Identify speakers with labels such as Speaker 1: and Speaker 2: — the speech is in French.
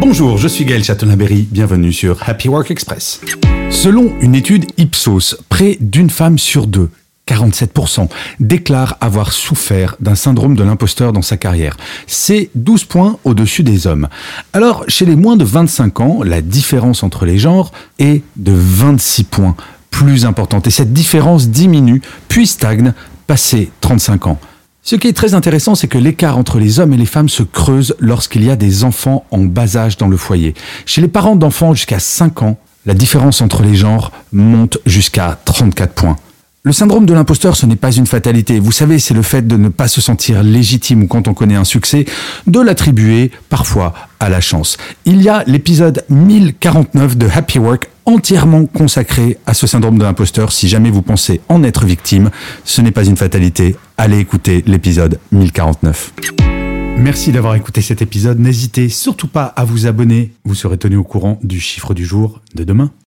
Speaker 1: Bonjour, je suis Gaël Chatonaberry, bienvenue sur Happy Work Express. Selon une étude Ipsos, près d'une femme sur deux 47% déclarent avoir souffert d'un syndrome de l'imposteur dans sa carrière. C'est 12 points au-dessus des hommes. Alors, chez les moins de 25 ans, la différence entre les genres est de 26 points plus importante. Et cette différence diminue, puis stagne, passé 35 ans. Ce qui est très intéressant, c'est que l'écart entre les hommes et les femmes se creuse lorsqu'il y a des enfants en bas âge dans le foyer. Chez les parents d'enfants jusqu'à 5 ans, la différence entre les genres monte jusqu'à 34 points. Le syndrome de l'imposteur, ce n'est pas une fatalité. Vous savez, c'est le fait de ne pas se sentir légitime quand on connaît un succès, de l'attribuer parfois à la chance. Il y a l'épisode 1049 de Happy Work entièrement consacré à ce syndrome de l'imposteur. Si jamais vous pensez en être victime, ce n'est pas une fatalité. Allez écouter l'épisode 1049. Merci d'avoir écouté cet épisode. N'hésitez surtout pas à vous abonner. Vous serez tenu au courant du chiffre du jour de demain.